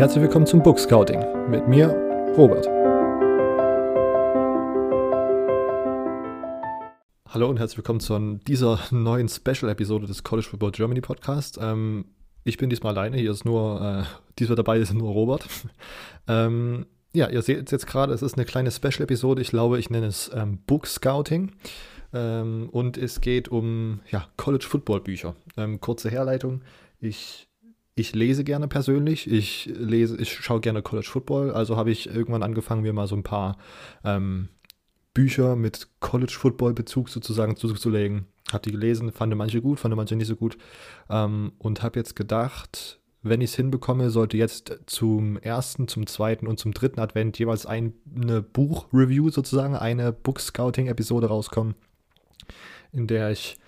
Herzlich willkommen zum Book Scouting mit mir, Robert. Hallo und herzlich willkommen zu dieser neuen Special-Episode des College Football Germany Podcast. Ähm, ich bin diesmal alleine, hier ist nur, äh, diesmal dabei ist nur Robert. ähm, ja, ihr seht jetzt gerade, es ist eine kleine Special-Episode. Ich glaube, ich nenne es ähm, Book Scouting. Ähm, und es geht um ja, College Football Bücher. Ähm, kurze Herleitung. Ich, ich lese gerne persönlich. Ich lese, ich schaue gerne College Football. Also habe ich irgendwann angefangen, mir mal so ein paar ähm, Bücher mit College Football Bezug sozusagen zuzulegen. Habe die gelesen, fand manche gut, fand manche nicht so gut. Ähm, und habe jetzt gedacht, wenn ich es hinbekomme, sollte jetzt zum ersten, zum zweiten und zum dritten Advent jeweils eine Buch-Review sozusagen, eine Book-Scouting-Episode rauskommen, in der ich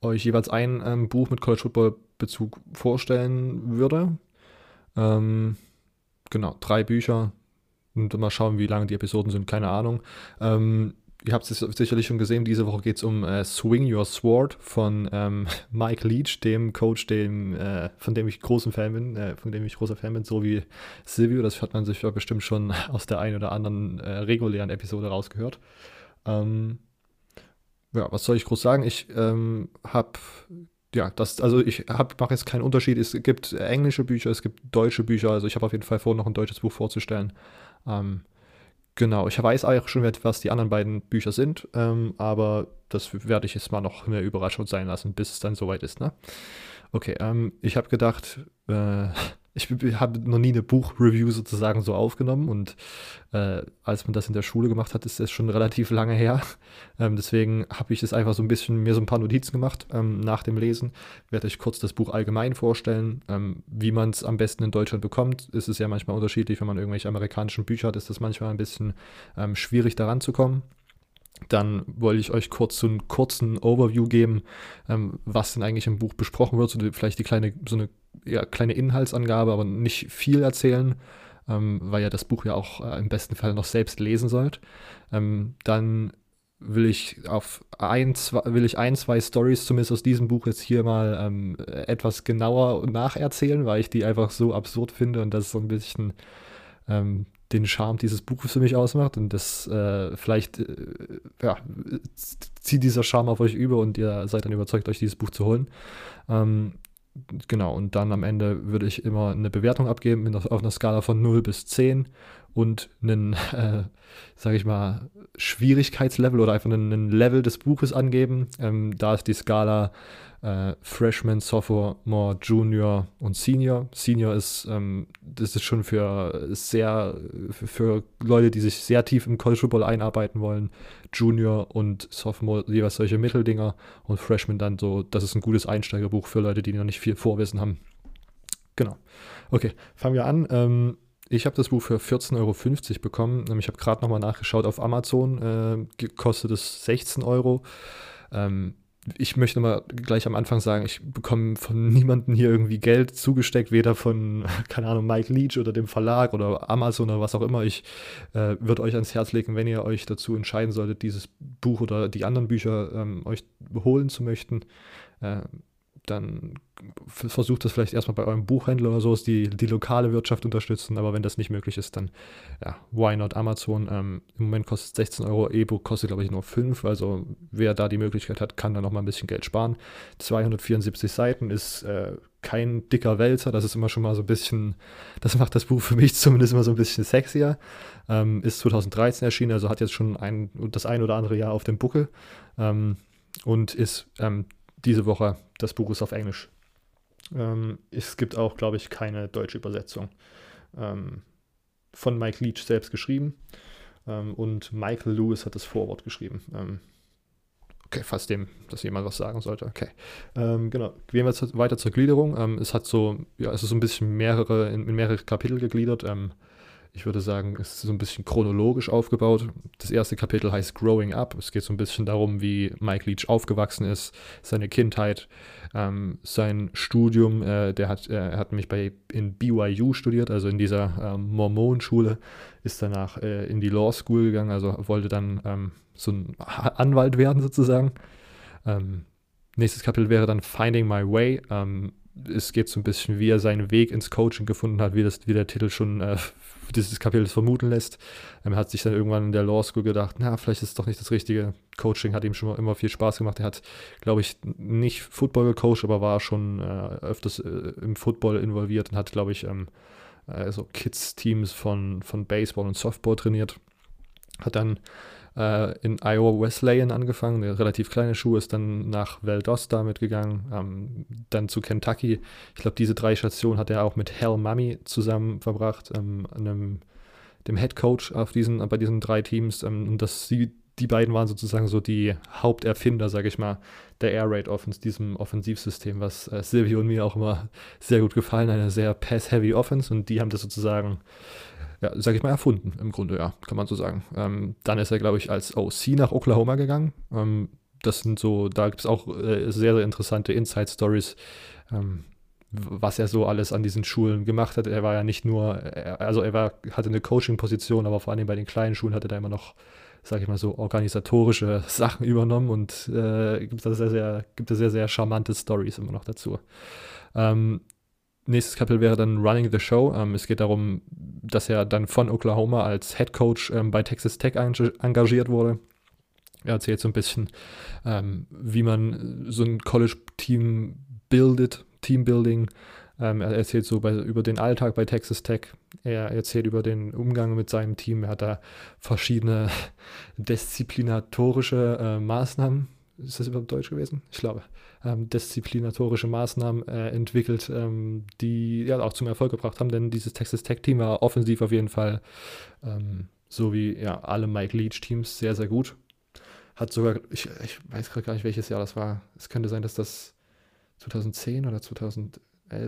euch jeweils ein ähm, Buch mit College Football-Bezug vorstellen würde. Ähm, genau, drei Bücher. Und mal schauen, wie lange die Episoden sind, keine Ahnung. Ähm, ihr habt es sicherlich schon gesehen, diese Woche geht es um äh, Swing Your Sword von ähm, Mike Leach, dem Coach, dem, äh, von dem ich großen Fan bin, äh, von dem ich großer Fan bin, so wie Silvio. Das hat man sich ja bestimmt schon aus der einen oder anderen äh, regulären Episode rausgehört. Ähm, ja, was soll ich groß sagen? Ich ähm, habe ja, das, also ich mache jetzt keinen Unterschied. Es gibt englische Bücher, es gibt deutsche Bücher. Also ich habe auf jeden Fall vor, noch ein deutsches Buch vorzustellen. Ähm, Genau, ich weiß eigentlich schon, was die anderen beiden Bücher sind, ähm, aber das werde ich jetzt mal noch eine Überraschung sein lassen, bis es dann soweit ist. Ne? Okay, ähm, ich habe gedacht, äh, ich habe noch nie eine Buchreview sozusagen so aufgenommen und äh, als man das in der Schule gemacht hat, ist das schon relativ lange her. Ähm, deswegen habe ich es einfach so ein bisschen mir so ein paar Notizen gemacht ähm, nach dem Lesen. Werde ich kurz das Buch allgemein vorstellen, ähm, wie man es am besten in Deutschland bekommt. Ist es ja manchmal unterschiedlich, wenn man irgendwelche amerikanischen Bücher hat, ist das manchmal ein bisschen ähm, schwierig daran zu kommen. Dann wollte ich euch kurz so einen kurzen Overview geben, ähm, was denn eigentlich im Buch besprochen wird, so vielleicht die kleine, so eine ja, kleine Inhaltsangabe, aber nicht viel erzählen, ähm, weil ihr das Buch ja auch äh, im besten Fall noch selbst lesen sollt. Ähm, dann will ich auf ein, zwei, will ich ein, zwei Stories zumindest aus diesem Buch jetzt hier mal ähm, etwas genauer nacherzählen, weil ich die einfach so absurd finde und das so ein bisschen ähm, den Charme dieses Buches für mich ausmacht und das äh, vielleicht äh, ja, zieht dieser Charme auf euch über und ihr seid dann überzeugt, euch dieses Buch zu holen. Ähm, genau, und dann am Ende würde ich immer eine Bewertung abgeben auf einer Skala von 0 bis 10 und einen, äh, sage ich mal, Schwierigkeitslevel oder einfach einen, Level des Buches angeben. Ähm, da ist die Skala äh, Freshman, Sophomore, Junior und Senior. Senior ist, ähm, das ist schon für sehr, für, Leute, die sich sehr tief im College Football einarbeiten wollen. Junior und Sophomore jeweils solche Mitteldinger und Freshman dann so, das ist ein gutes Einsteigerbuch für Leute, die noch nicht viel Vorwissen haben. Genau. Okay, fangen wir an. Ähm, ich habe das Buch für 14,50 Euro bekommen. Ich habe gerade nochmal nachgeschaut auf Amazon, äh, kostet es 16 Euro. Ähm, ich möchte mal gleich am Anfang sagen, ich bekomme von niemandem hier irgendwie Geld zugesteckt, weder von, keine Ahnung, Mike Leach oder dem Verlag oder Amazon oder was auch immer. Ich äh, würde euch ans Herz legen, wenn ihr euch dazu entscheiden solltet, dieses Buch oder die anderen Bücher ähm, euch holen zu möchten, äh, dann versucht das vielleicht erstmal bei eurem Buchhändler oder so, die, die lokale Wirtschaft unterstützen, aber wenn das nicht möglich ist, dann ja, why not Amazon? Ähm, Im Moment kostet es 16 Euro, E-Book kostet glaube ich nur 5, also wer da die Möglichkeit hat, kann da nochmal ein bisschen Geld sparen. 274 Seiten ist äh, kein dicker Wälzer, das ist immer schon mal so ein bisschen, das macht das Buch für mich zumindest immer so ein bisschen sexier. Ähm, ist 2013 erschienen, also hat jetzt schon ein, das ein oder andere Jahr auf dem Buckel ähm, und ist ähm, diese Woche, das Buch ist auf Englisch. Ähm, es gibt auch, glaube ich, keine deutsche Übersetzung. Ähm, von Mike Leach selbst geschrieben. Ähm, und Michael Lewis hat das Vorwort geschrieben. Ähm, okay, fast dem, dass jemand was sagen sollte. Okay. Ähm, genau. Gehen wir jetzt weiter zur Gliederung. Ähm, es hat so, ja, es ist so ein bisschen mehrere, in, in mehrere Kapitel gegliedert. Ich würde sagen, es ist so ein bisschen chronologisch aufgebaut. Das erste Kapitel heißt Growing Up. Es geht so ein bisschen darum, wie Mike Leach aufgewachsen ist, seine Kindheit, ähm, sein Studium. Äh, der hat, äh, er hat nämlich bei, in BYU studiert, also in dieser ähm, Mormonenschule, ist danach äh, in die Law School gegangen, also wollte dann ähm, so ein Anwalt werden sozusagen. Ähm, nächstes Kapitel wäre dann Finding My Way. Ähm, es geht so ein bisschen, wie er seinen Weg ins Coaching gefunden hat, wie, das, wie der Titel schon äh, dieses Kapitel vermuten lässt. Er hat sich dann irgendwann in der Law School gedacht, na, vielleicht ist es doch nicht das Richtige. Coaching hat ihm schon immer viel Spaß gemacht. Er hat, glaube ich, nicht Football gecoacht, aber war schon äh, öfters äh, im Football involviert und hat, glaube ich, ähm, also Kids-Teams von, von Baseball und Softball trainiert. Hat dann äh, in Iowa Wesleyan angefangen, eine relativ kleine Schule, ist dann nach Valdosta mitgegangen, ähm, dann zu Kentucky. Ich glaube, diese drei Stationen hat er auch mit Hal Mummy zusammen verbracht, ähm, einem, dem Head Coach auf diesen, bei diesen drei Teams. Ähm, und das, die, die beiden waren sozusagen so die Haupterfinder, sage ich mal, der Air Raid Offense, diesem Offensivsystem, was äh, Silvio und mir auch immer sehr gut gefallen, eine sehr Pass-Heavy Offense und die haben das sozusagen ja, sag ich mal, erfunden, im Grunde, ja, kann man so sagen. Ähm, dann ist er, glaube ich, als OC nach Oklahoma gegangen. Ähm, das sind so, da gibt es auch äh, sehr, sehr interessante Inside-Stories, ähm, was er so alles an diesen Schulen gemacht hat. Er war ja nicht nur, er, also er war, hatte eine Coaching-Position, aber vor allem bei den kleinen Schulen hatte er immer noch, sag ich mal so, organisatorische Sachen übernommen und äh, gibt da sehr, sehr, gibt da sehr, sehr charmante Stories immer noch dazu. Ähm, Nächstes Kapitel wäre dann Running the Show. Ähm, es geht darum, dass er dann von Oklahoma als Head Coach ähm, bei Texas Tech engagiert wurde. Er erzählt so ein bisschen, ähm, wie man so ein College-Team bildet, Teambuilding. Ähm, er erzählt so bei, über den Alltag bei Texas Tech. Er erzählt über den Umgang mit seinem Team. Er hat da verschiedene disziplinatorische äh, Maßnahmen. Ist das überhaupt Deutsch gewesen? Ich glaube ähm, disziplinatorische Maßnahmen äh, entwickelt, ähm, die ja auch zum Erfolg gebracht haben, denn dieses Texas Tech Team war offensiv auf jeden Fall, ähm, so wie ja alle Mike Leach Teams, sehr, sehr gut. Hat sogar, ich, ich weiß gerade gar nicht, welches Jahr das war. Es könnte sein, dass das 2010 oder 2011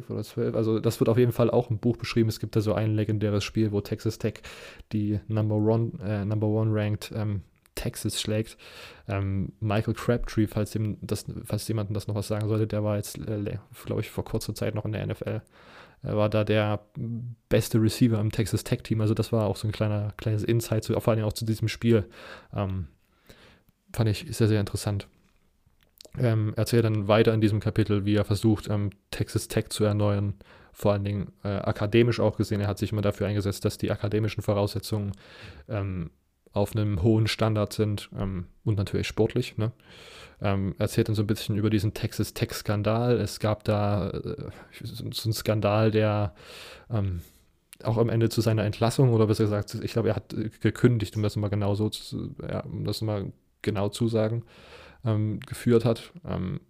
oder 12, also das wird auf jeden Fall auch im Buch beschrieben. Es gibt da so ein legendäres Spiel, wo Texas Tech die Number One, äh, Number One ranked ähm, Texas schlägt. Ähm, Michael Crabtree, falls, dem das, falls jemandem das noch was sagen sollte, der war jetzt, äh, glaube ich, vor kurzer Zeit noch in der NFL. Er war da der beste Receiver im Texas Tech Team. Also das war auch so ein kleiner, kleines Insight, zu, vor allem auch zu diesem Spiel. Ähm, fand ich sehr, sehr interessant. Ähm, erzählt dann weiter in diesem Kapitel, wie er versucht, ähm, Texas Tech zu erneuern, vor allen Dingen äh, akademisch auch gesehen. Er hat sich immer dafür eingesetzt, dass die akademischen Voraussetzungen ähm, auf einem hohen Standard sind ähm, und natürlich sportlich. Ne? Ähm, erzählt dann so ein bisschen über diesen Texas Tech-Skandal. Es gab da äh, so, einen Skandal, der ähm, auch am Ende zu seiner Entlassung oder besser gesagt, ich glaube, er hat gekündigt, um das mal genau so zu, ja, um das mal genau zu sagen, ähm, geführt hat. Ähm,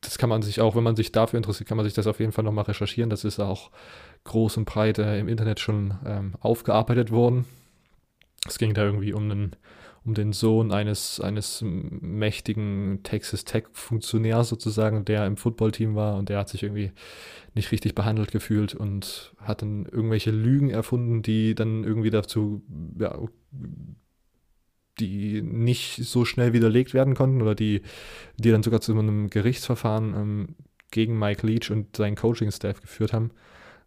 das kann man sich auch, wenn man sich dafür interessiert, kann man sich das auf jeden Fall nochmal recherchieren. Das ist auch groß und breit äh, im Internet schon ähm, aufgearbeitet worden. Es ging da irgendwie um den, um den Sohn eines, eines mächtigen Texas Tech-Funktionärs sozusagen, der im Footballteam war und der hat sich irgendwie nicht richtig behandelt gefühlt und hat dann irgendwelche Lügen erfunden, die dann irgendwie dazu, ja, die nicht so schnell widerlegt werden konnten oder die, die dann sogar zu einem Gerichtsverfahren ähm, gegen Mike Leach und seinen Coaching-Staff geführt haben.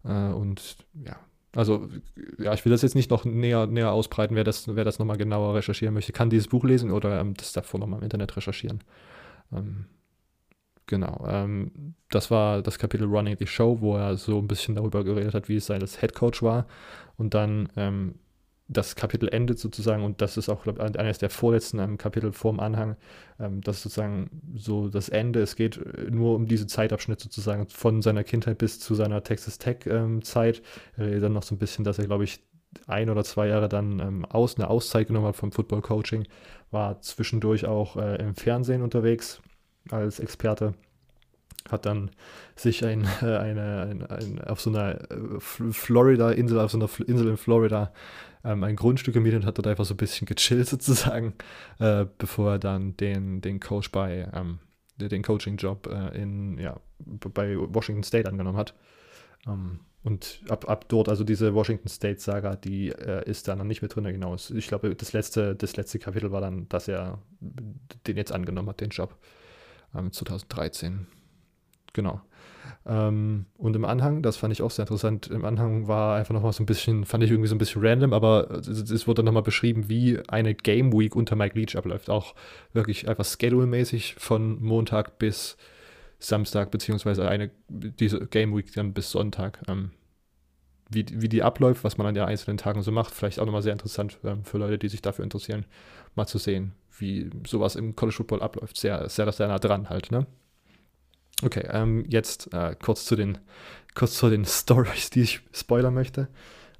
Äh, und ja, also, ja, ich will das jetzt nicht noch näher, näher ausbreiten. Wer das, wer das nochmal genauer recherchieren möchte, kann dieses Buch lesen oder ähm, das davor nochmal im Internet recherchieren. Ähm, genau. Ähm, das war das Kapitel Running the Show, wo er so ein bisschen darüber geredet hat, wie es sein als Head Coach war. Und dann ähm, das Kapitel endet sozusagen, und das ist auch, glaube ich, eines der vorletzten ähm, Kapitel vorm Anhang, ähm, das ist sozusagen so das Ende. Es geht äh, nur um diese Zeitabschnitt sozusagen von seiner Kindheit bis zu seiner Texas Tech-Zeit. Ähm, dann noch so ein bisschen, dass er, glaube ich, ein oder zwei Jahre dann ähm, aus, eine Auszeit genommen hat vom Football Coaching, war zwischendurch auch äh, im Fernsehen unterwegs als Experte hat dann sich ein, äh, eine, ein, ein, auf so einer äh, Florida-Insel, auf so einer Insel in Florida ähm, ein Grundstück gemietet und hat dort einfach so ein bisschen gechillt sozusagen, äh, bevor er dann den, den Coach bei, ähm, den Coaching-Job äh, in, ja, bei Washington State angenommen hat. Ähm, und ab, ab dort, also diese Washington State-Saga, die äh, ist da noch nicht mit drin. Genau. Ich glaube, das letzte, das letzte Kapitel war dann, dass er den jetzt angenommen hat, den Job. 2013. Genau. Ähm, und im Anhang, das fand ich auch sehr interessant, im Anhang war einfach nochmal so ein bisschen, fand ich irgendwie so ein bisschen random, aber es, es wurde nochmal beschrieben, wie eine Game Week unter Mike Leach abläuft. Auch wirklich einfach schedule-mäßig von Montag bis Samstag, beziehungsweise eine, diese Game Week dann bis Sonntag. Ähm, wie, wie die abläuft, was man an den einzelnen Tagen so macht, vielleicht auch nochmal sehr interessant ähm, für Leute, die sich dafür interessieren, mal zu sehen, wie sowas im College Football abläuft. Sehr, sehr, sehr nah dran halt, ne? Okay, ähm, jetzt äh, kurz zu den kurz zu den Stories, die ich spoilern möchte.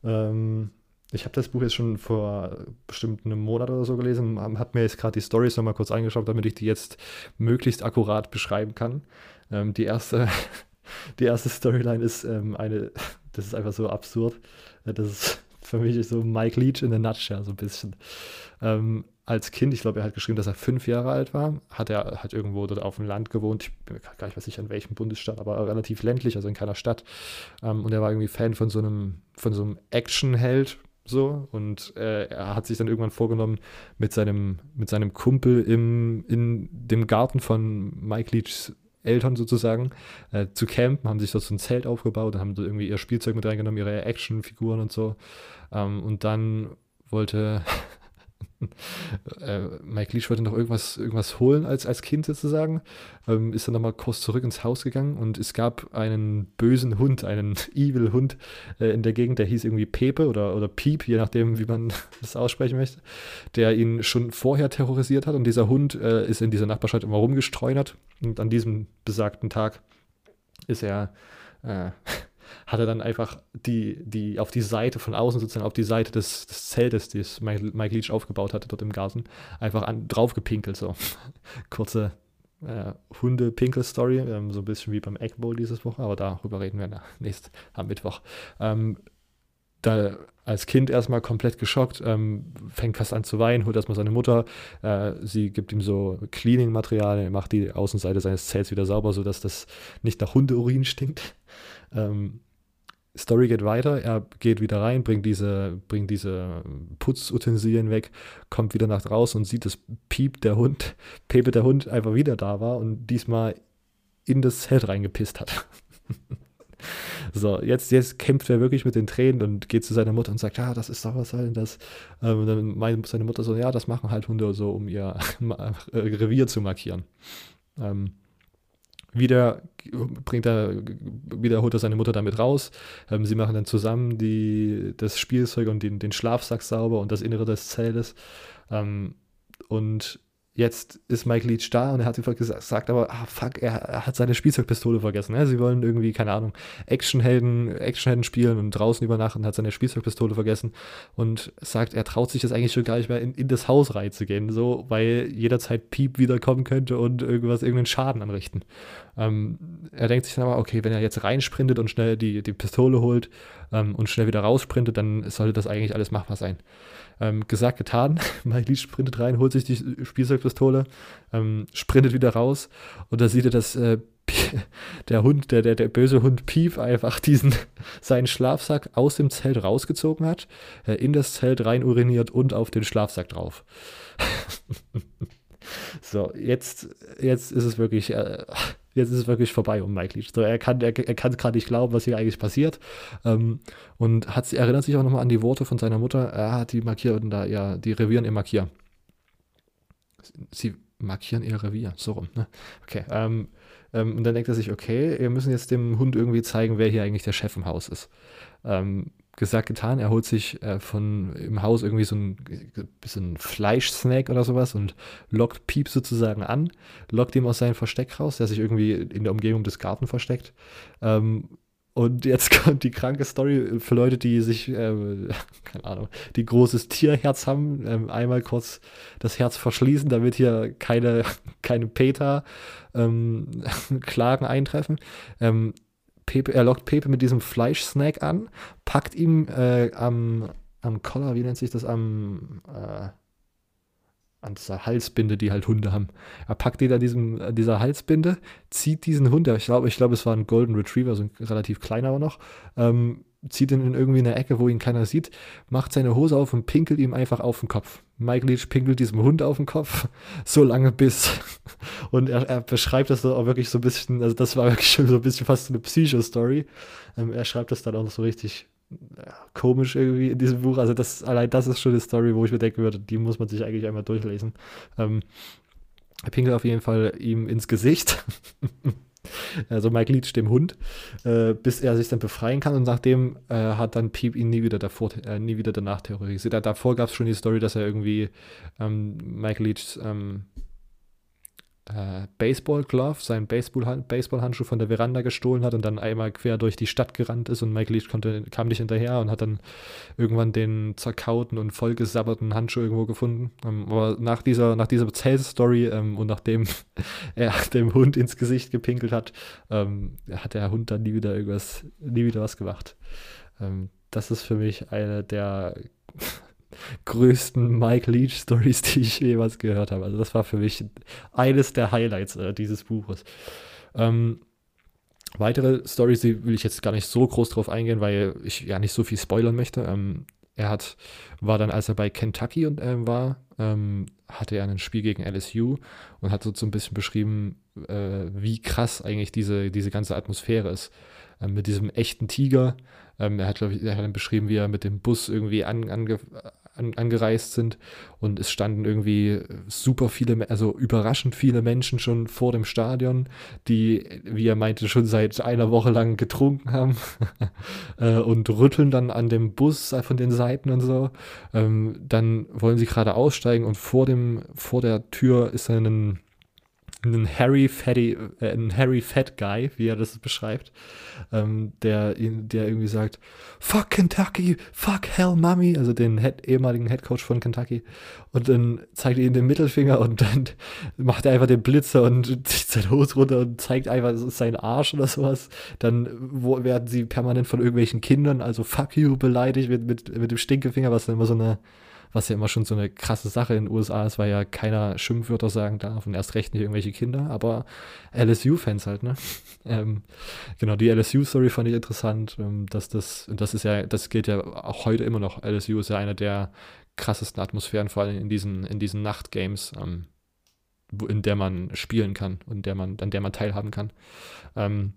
Ähm, ich habe das Buch jetzt schon vor bestimmt einem Monat oder so gelesen, habe mir jetzt gerade die Stories nochmal kurz angeschaut, damit ich die jetzt möglichst akkurat beschreiben kann. Ähm, die erste, die erste Storyline ist ähm, eine, das ist einfach so absurd. Das ist für mich so Mike Leach in der Nutshell, so ein bisschen. Ähm, als Kind, ich glaube, er hat geschrieben, dass er fünf Jahre alt war, hat er hat irgendwo dort auf dem Land gewohnt, ich bin mir gar nicht mehr sicher, in welchem Bundesstaat, aber relativ ländlich, also in keiner Stadt. Ähm, und er war irgendwie Fan von so einem, von so einem Actionheld, so und äh, er hat sich dann irgendwann vorgenommen, mit seinem, mit seinem Kumpel im, in dem Garten von Mike Leachs Eltern sozusagen äh, zu campen, haben sich dort so ein Zelt aufgebaut, dann haben sie irgendwie ihr Spielzeug mit reingenommen, ihre Actionfiguren und so. Ähm, und dann wollte äh, Mike Leach wollte noch irgendwas, irgendwas holen als, als Kind sozusagen, ähm, ist dann nochmal kurz zurück ins Haus gegangen und es gab einen bösen Hund, einen evil Hund äh, in der Gegend, der hieß irgendwie Pepe oder, oder Piep, je nachdem, wie man das aussprechen möchte, der ihn schon vorher terrorisiert hat und dieser Hund äh, ist in dieser Nachbarschaft immer rumgestreunert und an diesem besagten Tag ist er äh, hat er dann einfach die, die auf die Seite von außen sozusagen, auf die Seite des, des Zeltes, das Mike, Mike Leach aufgebaut hatte dort im Garten, einfach an, drauf gepinkelt. So. Kurze äh, Hunde-Pinkel-Story, ähm, so ein bisschen wie beim Egg Bowl dieses Woche, aber darüber reden wir nächst am Mittwoch. Ähm, da als Kind erstmal komplett geschockt, ähm, fängt fast an zu weinen, holt erstmal seine Mutter, äh, sie gibt ihm so Cleaning-Material, er macht die Außenseite seines Zelts wieder sauber, sodass das nicht nach Hundeurin stinkt. Ähm, Story geht weiter, er geht wieder rein, bringt diese, bringt diese Putzutensilien weg, kommt wieder nach draußen und sieht, dass Piep, der Hund, Pepe, der Hund, einfach wieder da war und diesmal in das Zelt reingepisst hat. so, jetzt, jetzt kämpft er wirklich mit den Tränen und geht zu seiner Mutter und sagt, ja, das ist doch, was soll denn das? Ähm, und dann meint seine Mutter so, ja, das machen halt Hunde so, um ihr Revier zu markieren. Ähm, wieder bringt er, wieder holt er seine Mutter damit raus. Ähm, sie machen dann zusammen die, das Spielzeug und den, den Schlafsack sauber und das Innere des Zeltes. Ähm, und jetzt ist Mike Leach da und er hat einfach gesagt, aber ah, fuck, er, hat seine Spielzeugpistole vergessen. Ne? Sie wollen irgendwie, keine Ahnung, Actionhelden, Actionhelden spielen und draußen übernachten, hat seine Spielzeugpistole vergessen und sagt, er traut sich jetzt eigentlich schon gar nicht mehr in, in das Haus reinzugehen, so, weil jederzeit Piep wiederkommen könnte und irgendwas, irgendeinen Schaden anrichten. Ähm, er denkt sich dann aber, okay, wenn er jetzt reinsprintet und schnell die, die Pistole holt ähm, und schnell wieder raussprintet, dann sollte das eigentlich alles machbar sein. Ähm, gesagt, getan. Mike Leach sprintet rein, holt sich die Spielzeugpistole, ähm, sprintet wieder raus und da sieht er, dass äh, der Hund, der, der, der böse Hund Pief einfach diesen, seinen Schlafsack aus dem Zelt rausgezogen hat, äh, in das Zelt rein uriniert und auf den Schlafsack drauf. so, jetzt, jetzt ist es wirklich, äh, jetzt ist es wirklich vorbei um Mike Leach. So, er kann, er, er gerade nicht glauben, was hier eigentlich passiert. Ähm, und hat, erinnert sich auch nochmal an die Worte von seiner Mutter. Er hat die markieren da, ja, die revieren ihr Markier. Sie markieren ihr Revier, so rum, ne? Okay, ähm, ähm, und dann denkt er sich, okay, wir müssen jetzt dem Hund irgendwie zeigen, wer hier eigentlich der Chef im Haus ist. Ähm, gesagt, getan. Er holt sich äh, von im Haus irgendwie so ein bisschen Fleischsnack oder sowas und lockt Piep sozusagen an, lockt ihm aus seinem Versteck raus, der sich irgendwie in der Umgebung des Gartens versteckt. Ähm, und jetzt kommt die kranke Story für Leute, die sich, äh, keine Ahnung, die großes Tierherz haben, ähm, einmal kurz das Herz verschließen, damit hier keine, keine Peter-Klagen ähm, eintreffen. Pepe, er lockt Pepe mit diesem Fleischsnack an, packt ihm äh, am, am Collar, wie nennt sich das, am äh, an dieser Halsbinde, die halt Hunde haben. Er packt ihn an diesem, an dieser Halsbinde, zieht diesen Hund, ich glaube, ich glaube, es war ein Golden Retriever, so ein relativ kleiner aber noch, ähm, zieht ihn in irgendwie eine Ecke, wo ihn keiner sieht, macht seine Hose auf und pinkelt ihm einfach auf den Kopf. Mike Leach pinkelt diesem Hund auf den Kopf, so lange bis. Und er, er beschreibt das auch wirklich so ein bisschen, also das war wirklich schon so ein bisschen fast eine Psycho-Story. Ähm, er schreibt das dann auch noch so richtig ja, komisch irgendwie in diesem Buch. Also das, allein das ist schon eine Story, wo ich mir denken würde, die muss man sich eigentlich einmal durchlesen. Ähm, er pinkelt auf jeden Fall ihm ins Gesicht. also Mike Leach dem Hund, äh, bis er sich dann befreien kann und nachdem äh, hat dann Piep ihn nie wieder davor, äh, nie wieder danach terrorisiert. Davor gab es schon die Story, dass er irgendwie ähm, Mike Leach ähm, äh, Baseball-Glove, seinen Baseball-Handschuh Baseball von der Veranda gestohlen hat und dann einmal quer durch die Stadt gerannt ist und Mike Leach konnte, kam nicht hinterher und hat dann irgendwann den zerkauten und vollgesabberten Handschuh irgendwo gefunden. Ähm, aber nach dieser, nach dieser Zell-Story ähm, und nachdem er dem Hund ins Gesicht gepinkelt hat, ähm, hat der Hund dann nie wieder irgendwas, nie wieder was gemacht. Ähm, das ist für mich eine der größten Mike Leach Stories, die ich jemals gehört habe. Also das war für mich eines der Highlights äh, dieses Buches. Ähm, weitere Stories, die will ich jetzt gar nicht so groß drauf eingehen, weil ich ja nicht so viel spoilern möchte. Ähm, er hat, war dann, als er bei Kentucky und, äh, war, ähm, hatte er ein Spiel gegen LSU und hat so, so ein bisschen beschrieben, äh, wie krass eigentlich diese, diese ganze Atmosphäre ist. Äh, mit diesem echten Tiger. Ähm, er hat, glaube ich, er hat dann beschrieben, wie er mit dem Bus irgendwie an, ange, an, angereist sind und es standen irgendwie super viele, also überraschend viele Menschen schon vor dem Stadion, die, wie er meinte, schon seit einer Woche lang getrunken haben äh, und rütteln dann an dem Bus von den Seiten und so. Ähm, dann wollen sie gerade aussteigen und vor dem, vor der Tür ist ein einen Harry Fatty, äh, einen Harry Fat Guy, wie er das beschreibt, ähm, der, der irgendwie sagt, fuck Kentucky, fuck hell Mummy, also den Head, ehemaligen Head Coach von Kentucky. Und dann zeigt er ihm den Mittelfinger und dann macht er einfach den Blitzer und zieht seine Hose runter und zeigt einfach seinen Arsch oder sowas. Dann wo, werden sie permanent von irgendwelchen Kindern, also fuck you, beleidigt mit, mit, mit dem Stinkefinger, was dann immer so eine was ja immer schon so eine krasse Sache in den USA ist, weil ja keiner Schimpfwörter sagen darf und erst recht nicht irgendwelche Kinder, aber LSU-Fans halt, ne? ähm, genau, die LSU-Story fand ich interessant, ähm, dass das, das ist ja, das geht ja auch heute immer noch. LSU ist ja eine der krassesten Atmosphären, vor allem in diesen, in diesen Nachtgames, ähm, in der man spielen kann und der man, an der man teilhaben kann. Ähm,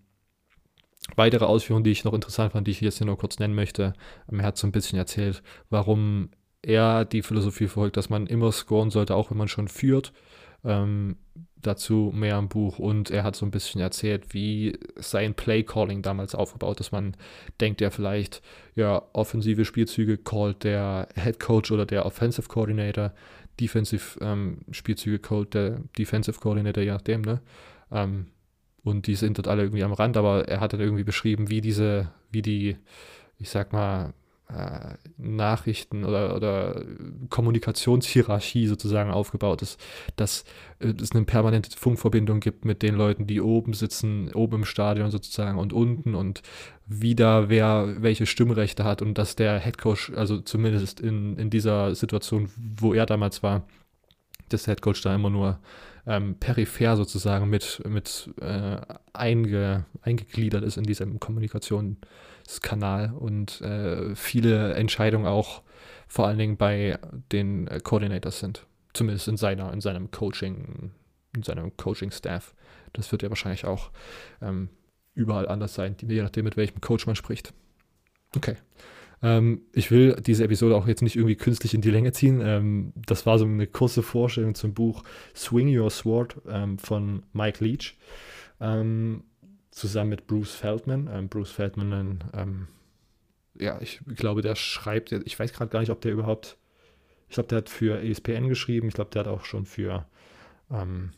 weitere Ausführungen, die ich noch interessant fand, die ich jetzt hier nur kurz nennen möchte. Ähm, er hat so ein bisschen erzählt, warum er die Philosophie verfolgt, dass man immer scoren sollte, auch wenn man schon führt. Ähm, dazu mehr im Buch und er hat so ein bisschen erzählt, wie sein Play-Calling damals aufgebaut ist. Man denkt ja vielleicht, ja, offensive Spielzüge callt der Head Coach oder der Offensive Coordinator, Defensive ähm, Spielzüge callt der Defensive Coordinator, je nachdem, ne? Ähm, und die sind dort alle irgendwie am Rand, aber er hat dann irgendwie beschrieben, wie diese, wie die, ich sag mal, äh, Nachrichten oder, oder Kommunikationshierarchie sozusagen aufgebaut ist, dass äh, es eine permanente Funkverbindung gibt mit den Leuten, die oben sitzen, oben im Stadion sozusagen und unten und wieder wer welche Stimmrechte hat und dass der Headcoach, also zumindest in, in dieser Situation, wo er damals war, dass der Headcoach da immer nur ähm, peripher sozusagen mit, mit äh, einge, eingegliedert ist in diesem Kommunikation. Kanal und äh, viele Entscheidungen auch vor allen Dingen bei den äh, Coordinators sind. Zumindest in seiner, in seinem Coaching, in seinem Coaching-Staff. Das wird ja wahrscheinlich auch ähm, überall anders sein, je nachdem, mit welchem Coach man spricht. Okay. Ähm, ich will diese Episode auch jetzt nicht irgendwie künstlich in die Länge ziehen. Ähm, das war so eine kurze Vorstellung zum Buch Swing Your Sword ähm, von Mike Leach. Ähm, zusammen mit Bruce Feldman. Ähm, Bruce Feldman, ähm, ja, ich glaube, der schreibt, ich weiß gerade gar nicht, ob der überhaupt, ich glaube, der hat für ESPN geschrieben, ich glaube, der hat auch schon für, ähm,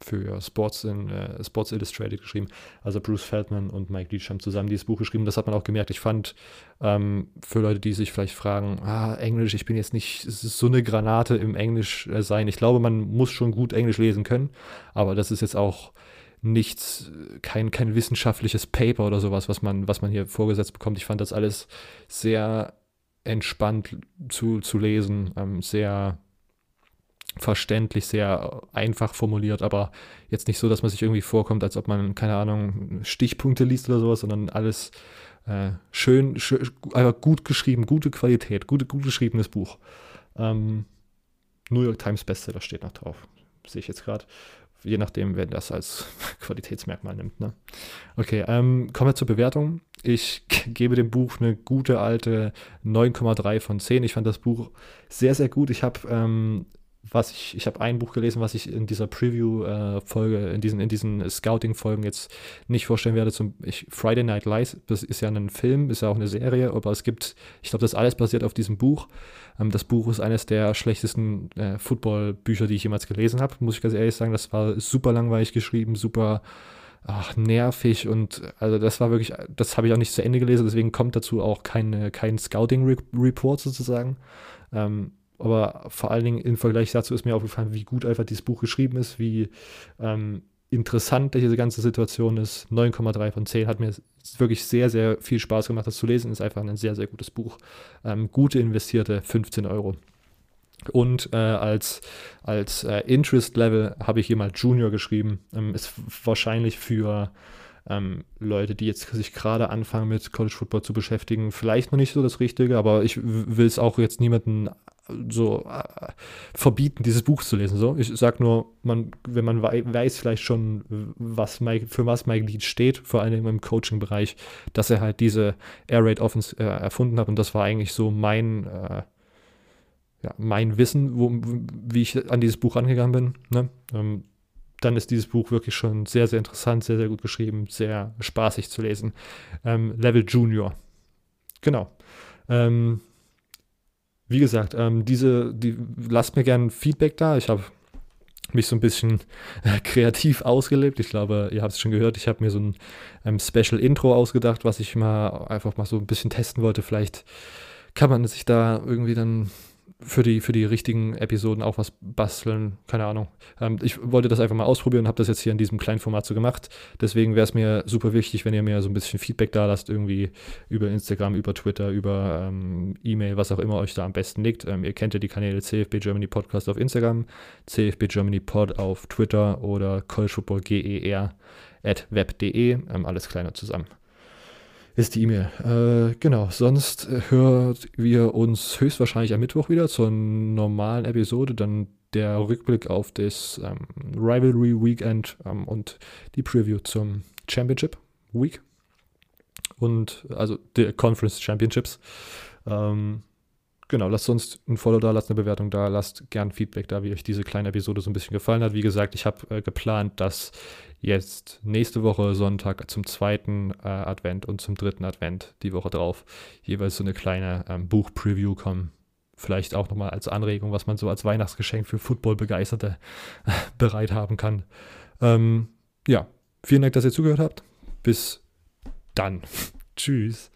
für Sports, in, äh, Sports Illustrated geschrieben. Also Bruce Feldman und Mike Leach haben zusammen dieses Buch geschrieben. Das hat man auch gemerkt. Ich fand, ähm, für Leute, die sich vielleicht fragen, ah, Englisch, ich bin jetzt nicht, so eine Granate im Englisch äh, sein. Ich glaube, man muss schon gut Englisch lesen können, aber das ist jetzt auch nichts, kein, kein wissenschaftliches Paper oder sowas, was man, was man hier vorgesetzt bekommt. Ich fand das alles sehr entspannt zu, zu lesen, ähm, sehr verständlich, sehr einfach formuliert, aber jetzt nicht so, dass man sich irgendwie vorkommt, als ob man, keine Ahnung, Stichpunkte liest oder sowas, sondern alles äh, schön, schön, einfach gut geschrieben, gute Qualität, gute, gut geschriebenes Buch. Ähm, New York Times Bestseller steht noch drauf, sehe ich jetzt gerade je nachdem, wer das als Qualitätsmerkmal nimmt. Ne? Okay, ähm, kommen wir zur Bewertung. Ich gebe dem Buch eine gute alte 9,3 von 10. Ich fand das Buch sehr, sehr gut. Ich habe ähm, was ich, ich habe ein Buch gelesen, was ich in dieser Preview-Folge, äh, in diesen, in diesen Scouting-Folgen jetzt nicht vorstellen werde. Zum ich, Friday Night Lies, das ist ja ein Film, ist ja auch eine Serie, aber es gibt, ich glaube, das alles basiert auf diesem Buch. Ähm, das Buch ist eines der schlechtesten äh, Football-Bücher, die ich jemals gelesen habe, muss ich ganz ehrlich sagen. Das war super langweilig geschrieben, super ach, nervig und also das war wirklich, das habe ich auch nicht zu Ende gelesen, deswegen kommt dazu auch keine, kein Scouting-Report sozusagen. Ähm, aber vor allen Dingen im Vergleich dazu ist mir aufgefallen, wie gut einfach dieses Buch geschrieben ist, wie ähm, interessant diese ganze Situation ist. 9,3 von 10 hat mir wirklich sehr, sehr viel Spaß gemacht, das zu lesen. Ist einfach ein sehr, sehr gutes Buch. Ähm, gute investierte 15 Euro. Und äh, als, als äh, Interest-Level habe ich hier mal Junior geschrieben. Ähm, ist wahrscheinlich für ähm, Leute, die jetzt sich gerade anfangen mit College Football zu beschäftigen, vielleicht noch nicht so das Richtige, aber ich will es auch jetzt niemanden so äh, verbieten, dieses Buch zu lesen. So, ich sag nur, man, wenn man wei weiß vielleicht schon, was Mike, für was Mike Leach steht, vor allem im Coaching-Bereich, dass er halt diese Air Raid Offense äh, erfunden hat und das war eigentlich so mein äh, ja, mein Wissen, wo, wie ich an dieses Buch angegangen bin. Ne? Ähm, dann ist dieses Buch wirklich schon sehr, sehr interessant, sehr, sehr gut geschrieben, sehr spaßig zu lesen. Ähm, Level Junior. Genau. Ähm, wie gesagt, ähm, diese, die, lasst mir gerne Feedback da. Ich habe mich so ein bisschen kreativ ausgelebt. Ich glaube, ihr habt es schon gehört. Ich habe mir so ein ähm, Special Intro ausgedacht, was ich mal einfach mal so ein bisschen testen wollte. Vielleicht kann man sich da irgendwie dann für die, für die richtigen Episoden auch was basteln. Keine Ahnung. Ähm, ich wollte das einfach mal ausprobieren und habe das jetzt hier in diesem kleinen Format so gemacht. Deswegen wäre es mir super wichtig, wenn ihr mir so ein bisschen Feedback da lasst, irgendwie über Instagram, über Twitter, über ähm, E-Mail, was auch immer euch da am besten liegt. Ähm, ihr kennt ja die Kanäle CFB Germany Podcast auf Instagram, CFB Germany Pod auf Twitter oder collegefootballger at web.de. Ähm, alles kleiner zusammen ist die E-Mail. Äh, genau, sonst hört wir uns höchstwahrscheinlich am Mittwoch wieder zur normalen Episode, dann der Rückblick auf das ähm, Rivalry Weekend ähm, und die Preview zum Championship Week und also der Conference Championships. Ähm, genau, lasst sonst ein Follow da, lasst eine Bewertung da, lasst gern Feedback da, wie euch diese kleine Episode so ein bisschen gefallen hat. Wie gesagt, ich habe äh, geplant, dass jetzt nächste Woche Sonntag zum zweiten äh, Advent und zum dritten Advent die Woche drauf jeweils so eine kleine ähm, Buch-Preview kommen. Vielleicht auch nochmal als Anregung, was man so als Weihnachtsgeschenk für Football-Begeisterte äh, bereit haben kann. Ähm, ja, vielen Dank, dass ihr zugehört habt. Bis dann. Tschüss.